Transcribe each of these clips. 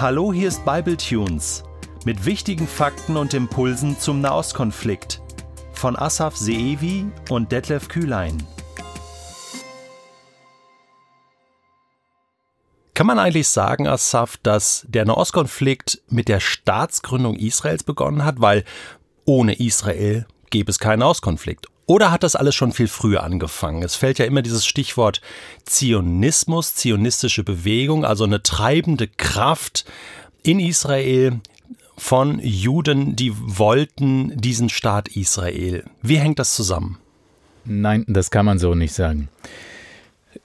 Hallo, hier ist Bible Tunes mit wichtigen Fakten und Impulsen zum Nahostkonflikt von Asaf Seevi und Detlef Kühlein. Kann man eigentlich sagen, Asaf, dass der Nahostkonflikt mit der Staatsgründung Israels begonnen hat, weil ohne Israel gäbe es keinen Nahostkonflikt? Oder hat das alles schon viel früher angefangen? Es fällt ja immer dieses Stichwort Zionismus, zionistische Bewegung, also eine treibende Kraft in Israel von Juden, die wollten diesen Staat Israel. Wie hängt das zusammen? Nein, das kann man so nicht sagen.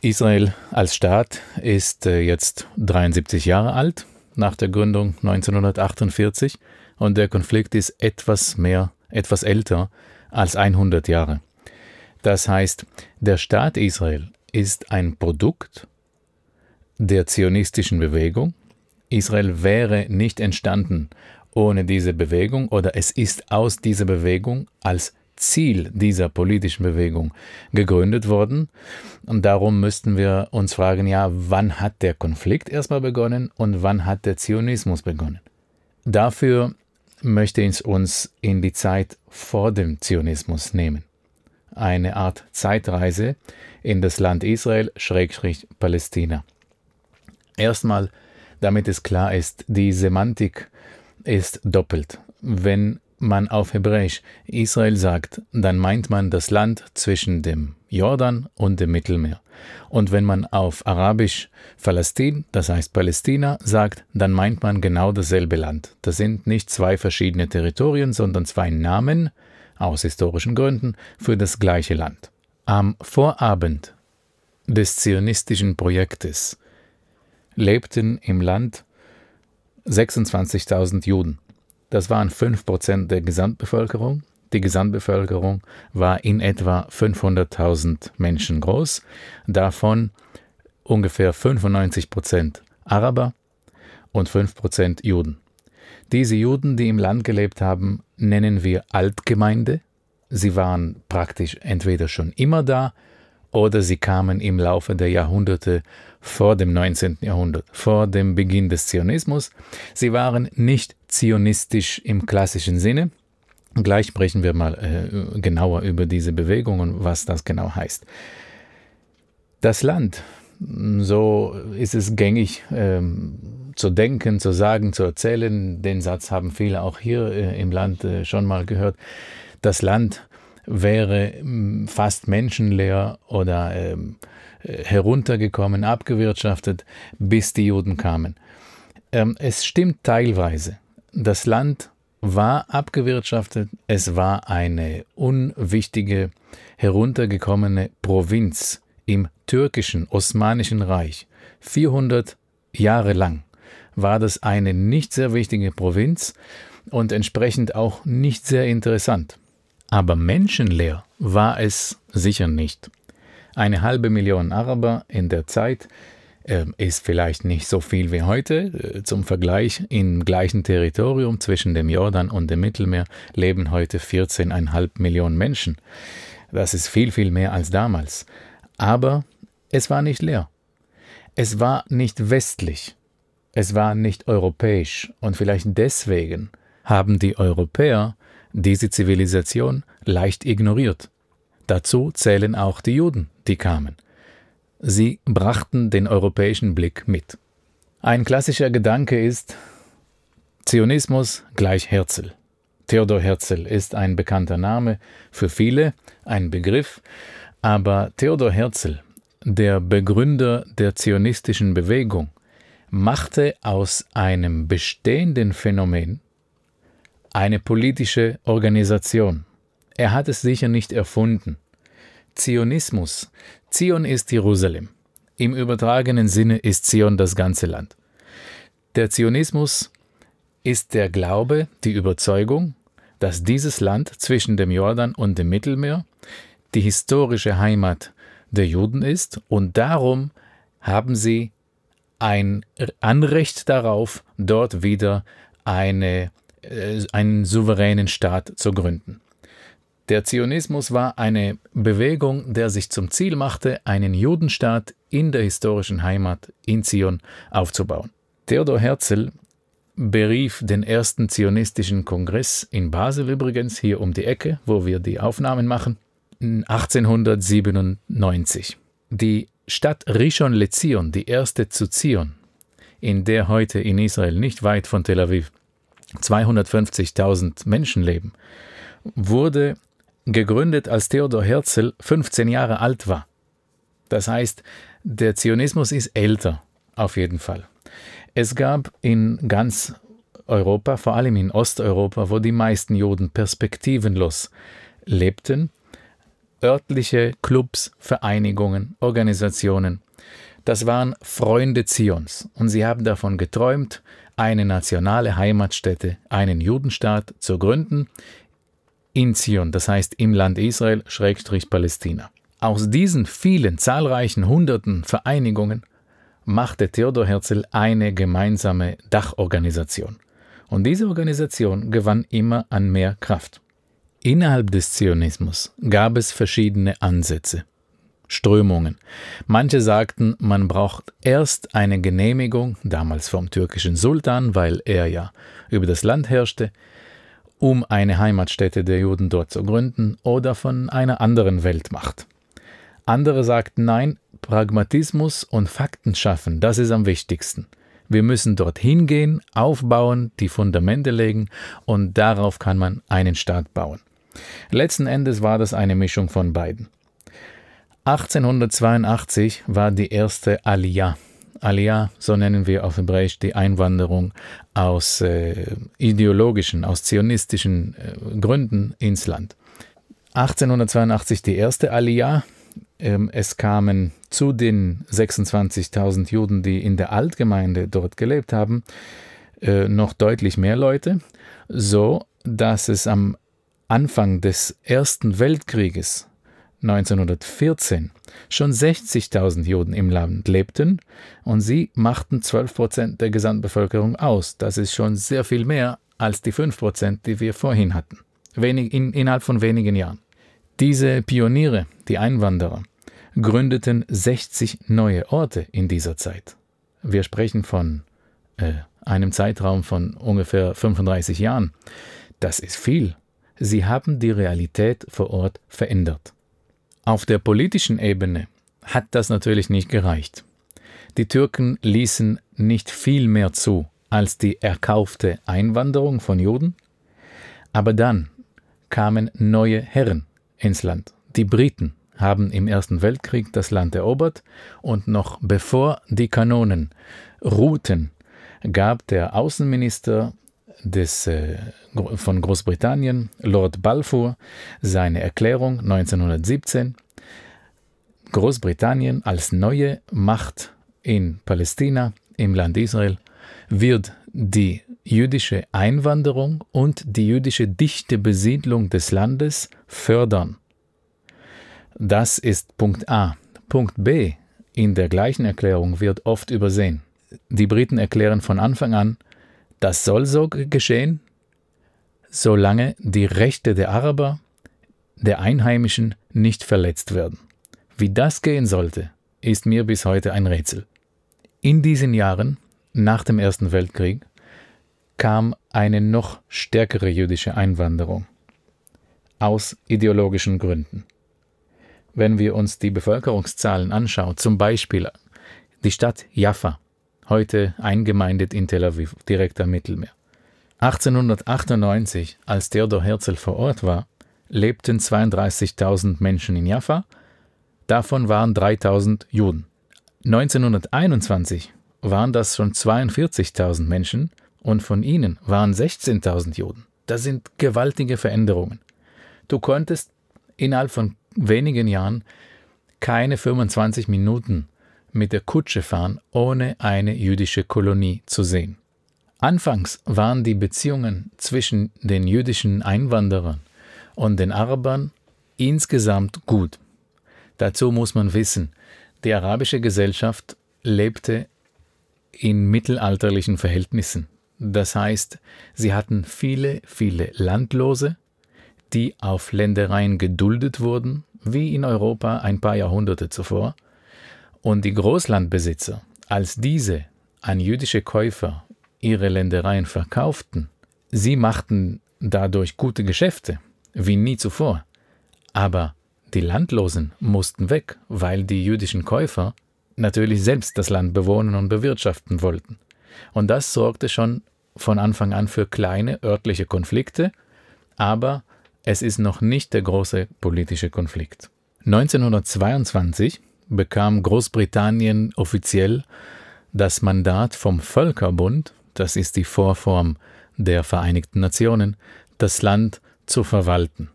Israel als Staat ist äh, jetzt 73 Jahre alt nach der Gründung 1948 und der Konflikt ist etwas mehr, etwas älter als 100 Jahre. Das heißt, der Staat Israel ist ein Produkt der zionistischen Bewegung. Israel wäre nicht entstanden ohne diese Bewegung oder es ist aus dieser Bewegung als Ziel dieser politischen Bewegung gegründet worden. Und darum müssten wir uns fragen, ja, wann hat der Konflikt erstmal begonnen und wann hat der Zionismus begonnen? Dafür möchte ich uns in die Zeit vor dem Zionismus nehmen. Eine Art Zeitreise in das Land Israel, Schrägstrich Palästina. Erstmal, damit es klar ist, die Semantik ist doppelt. Wenn man auf Hebräisch Israel sagt, dann meint man das Land zwischen dem Jordan und dem Mittelmeer. Und wenn man auf Arabisch Palästin, das heißt Palästina, sagt, dann meint man genau dasselbe Land. Das sind nicht zwei verschiedene Territorien, sondern zwei Namen, aus historischen Gründen, für das gleiche Land. Am Vorabend des zionistischen Projektes lebten im Land 26.000 Juden. Das waren 5% der Gesamtbevölkerung. Die Gesamtbevölkerung war in etwa 500.000 Menschen groß, davon ungefähr 95% Araber und 5% Juden. Diese Juden, die im Land gelebt haben, nennen wir Altgemeinde. Sie waren praktisch entweder schon immer da oder sie kamen im Laufe der Jahrhunderte vor dem 19. Jahrhundert, vor dem Beginn des Zionismus. Sie waren nicht zionistisch im klassischen Sinne. Gleich sprechen wir mal äh, genauer über diese Bewegung und was das genau heißt. Das Land, so ist es gängig ähm, zu denken, zu sagen, zu erzählen. Den Satz haben viele auch hier äh, im Land äh, schon mal gehört. Das Land wäre hm, fast menschenleer oder ähm, heruntergekommen, abgewirtschaftet, bis die Juden kamen. Ähm, es stimmt teilweise. Das Land war abgewirtschaftet, es war eine unwichtige, heruntergekommene Provinz im türkischen Osmanischen Reich. 400 Jahre lang war das eine nicht sehr wichtige Provinz und entsprechend auch nicht sehr interessant. Aber menschenleer war es sicher nicht. Eine halbe Million Araber in der Zeit ist vielleicht nicht so viel wie heute. Äh, zum Vergleich, im gleichen Territorium zwischen dem Jordan und dem Mittelmeer leben heute 14,5 Millionen Menschen. Das ist viel, viel mehr als damals. Aber es war nicht leer. Es war nicht westlich. Es war nicht europäisch. Und vielleicht deswegen haben die Europäer diese Zivilisation leicht ignoriert. Dazu zählen auch die Juden, die kamen. Sie brachten den europäischen Blick mit. Ein klassischer Gedanke ist Zionismus gleich Herzl. Theodor Herzl ist ein bekannter Name, für viele ein Begriff, aber Theodor Herzl, der Begründer der zionistischen Bewegung, machte aus einem bestehenden Phänomen eine politische Organisation. Er hat es sicher nicht erfunden. Zionismus. Zion ist Jerusalem. Im übertragenen Sinne ist Zion das ganze Land. Der Zionismus ist der Glaube, die Überzeugung, dass dieses Land zwischen dem Jordan und dem Mittelmeer die historische Heimat der Juden ist und darum haben sie ein Anrecht darauf, dort wieder eine äh, einen souveränen Staat zu gründen. Der Zionismus war eine Bewegung, der sich zum Ziel machte, einen Judenstaat in der historischen Heimat in Zion aufzubauen. Theodor Herzl berief den ersten zionistischen Kongress in Basel übrigens, hier um die Ecke, wo wir die Aufnahmen machen, 1897. Die Stadt Rishon LeZion, die erste zu Zion, in der heute in Israel nicht weit von Tel Aviv 250.000 Menschen leben, wurde gegründet, als Theodor Herzl 15 Jahre alt war. Das heißt, der Zionismus ist älter, auf jeden Fall. Es gab in ganz Europa, vor allem in Osteuropa, wo die meisten Juden perspektivenlos lebten, örtliche Clubs, Vereinigungen, Organisationen. Das waren Freunde Zions und sie haben davon geträumt, eine nationale Heimatstätte, einen Judenstaat zu gründen in Zion, das heißt im Land Israel, Schrägstrich Palästina. Aus diesen vielen zahlreichen hunderten Vereinigungen machte Theodor Herzl eine gemeinsame Dachorganisation. Und diese Organisation gewann immer an mehr Kraft. Innerhalb des Zionismus gab es verschiedene Ansätze. Strömungen. Manche sagten, man braucht erst eine Genehmigung, damals vom türkischen Sultan, weil er ja über das Land herrschte, um eine Heimatstätte der Juden dort zu gründen oder von einer anderen Weltmacht. Andere sagten, nein, Pragmatismus und Fakten schaffen, das ist am wichtigsten. Wir müssen dorthin gehen, aufbauen, die Fundamente legen und darauf kann man einen Staat bauen. Letzten Endes war das eine Mischung von beiden. 1882 war die erste Aliyah. Aliyah, so nennen wir auf Hebräisch die Einwanderung aus äh, ideologischen, aus zionistischen äh, Gründen ins Land. 1882 die erste Aliyah. Ähm, es kamen zu den 26.000 Juden, die in der Altgemeinde dort gelebt haben, äh, noch deutlich mehr Leute, so dass es am Anfang des Ersten Weltkrieges 1914 schon 60.000 Juden im Land lebten und sie machten 12 Prozent der Gesamtbevölkerung aus. Das ist schon sehr viel mehr als die 5 Prozent, die wir vorhin hatten, wenig, in, innerhalb von wenigen Jahren. Diese Pioniere, die Einwanderer, gründeten 60 neue Orte in dieser Zeit. Wir sprechen von äh, einem Zeitraum von ungefähr 35 Jahren. Das ist viel. Sie haben die Realität vor Ort verändert. Auf der politischen Ebene hat das natürlich nicht gereicht. Die Türken ließen nicht viel mehr zu als die erkaufte Einwanderung von Juden, aber dann kamen neue Herren ins Land. Die Briten haben im Ersten Weltkrieg das Land erobert und noch bevor die Kanonen ruhten, gab der Außenminister des, äh, von Großbritannien, Lord Balfour, seine Erklärung 1917, Großbritannien als neue Macht in Palästina, im Land Israel, wird die jüdische Einwanderung und die jüdische dichte Besiedlung des Landes fördern. Das ist Punkt A. Punkt B. In der gleichen Erklärung wird oft übersehen. Die Briten erklären von Anfang an, das soll so geschehen, solange die Rechte der Araber, der Einheimischen nicht verletzt werden. Wie das gehen sollte, ist mir bis heute ein Rätsel. In diesen Jahren, nach dem Ersten Weltkrieg, kam eine noch stärkere jüdische Einwanderung aus ideologischen Gründen. Wenn wir uns die Bevölkerungszahlen anschauen, zum Beispiel die Stadt Jaffa, heute eingemeindet in Tel Aviv, direkt am Mittelmeer. 1898, als Theodor Herzl vor Ort war, lebten 32.000 Menschen in Jaffa, davon waren 3.000 Juden. 1921 waren das schon 42.000 Menschen und von ihnen waren 16.000 Juden. Das sind gewaltige Veränderungen. Du konntest innerhalb von wenigen Jahren keine 25 Minuten mit der Kutsche fahren, ohne eine jüdische Kolonie zu sehen. Anfangs waren die Beziehungen zwischen den jüdischen Einwanderern und den Arabern insgesamt gut. Dazu muss man wissen, die arabische Gesellschaft lebte in mittelalterlichen Verhältnissen. Das heißt, sie hatten viele, viele Landlose, die auf Ländereien geduldet wurden, wie in Europa ein paar Jahrhunderte zuvor, und die Großlandbesitzer, als diese an jüdische Käufer ihre Ländereien verkauften. Sie machten dadurch gute Geschäfte, wie nie zuvor. Aber die Landlosen mussten weg, weil die jüdischen Käufer natürlich selbst das Land bewohnen und bewirtschaften wollten. Und das sorgte schon von Anfang an für kleine örtliche Konflikte, aber es ist noch nicht der große politische Konflikt. 1922 bekam Großbritannien offiziell das Mandat vom Völkerbund, das ist die Vorform der Vereinigten Nationen, das Land zu verwalten.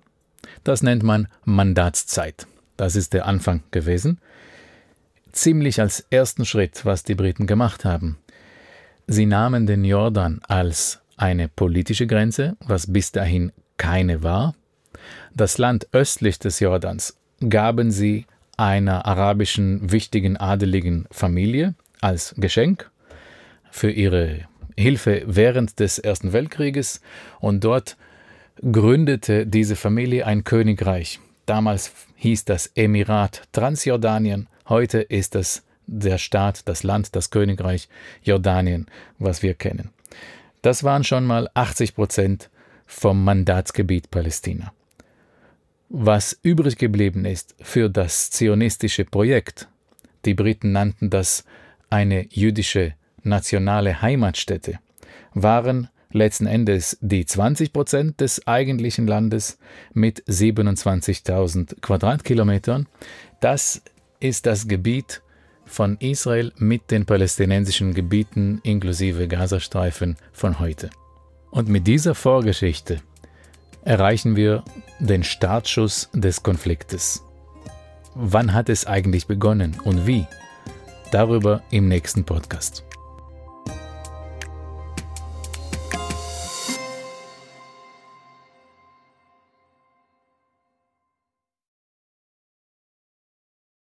Das nennt man Mandatszeit. Das ist der Anfang gewesen. Ziemlich als ersten Schritt, was die Briten gemacht haben. Sie nahmen den Jordan als eine politische Grenze, was bis dahin keine war. Das Land östlich des Jordans gaben sie einer arabischen wichtigen adeligen Familie als Geschenk für ihre Hilfe während des Ersten Weltkrieges und dort gründete diese Familie ein Königreich. Damals hieß das Emirat Transjordanien, heute ist es der Staat, das Land, das Königreich Jordanien, was wir kennen. Das waren schon mal 80 Prozent vom Mandatsgebiet Palästina. Was übrig geblieben ist für das zionistische Projekt, die Briten nannten das eine jüdische nationale Heimatstätte, waren letzten Endes die 20 Prozent des eigentlichen Landes mit 27.000 Quadratkilometern. Das ist das Gebiet von Israel mit den palästinensischen Gebieten inklusive Gazastreifen von heute. Und mit dieser Vorgeschichte erreichen wir den Startschuss des Konfliktes. Wann hat es eigentlich begonnen und wie? Darüber im nächsten Podcast.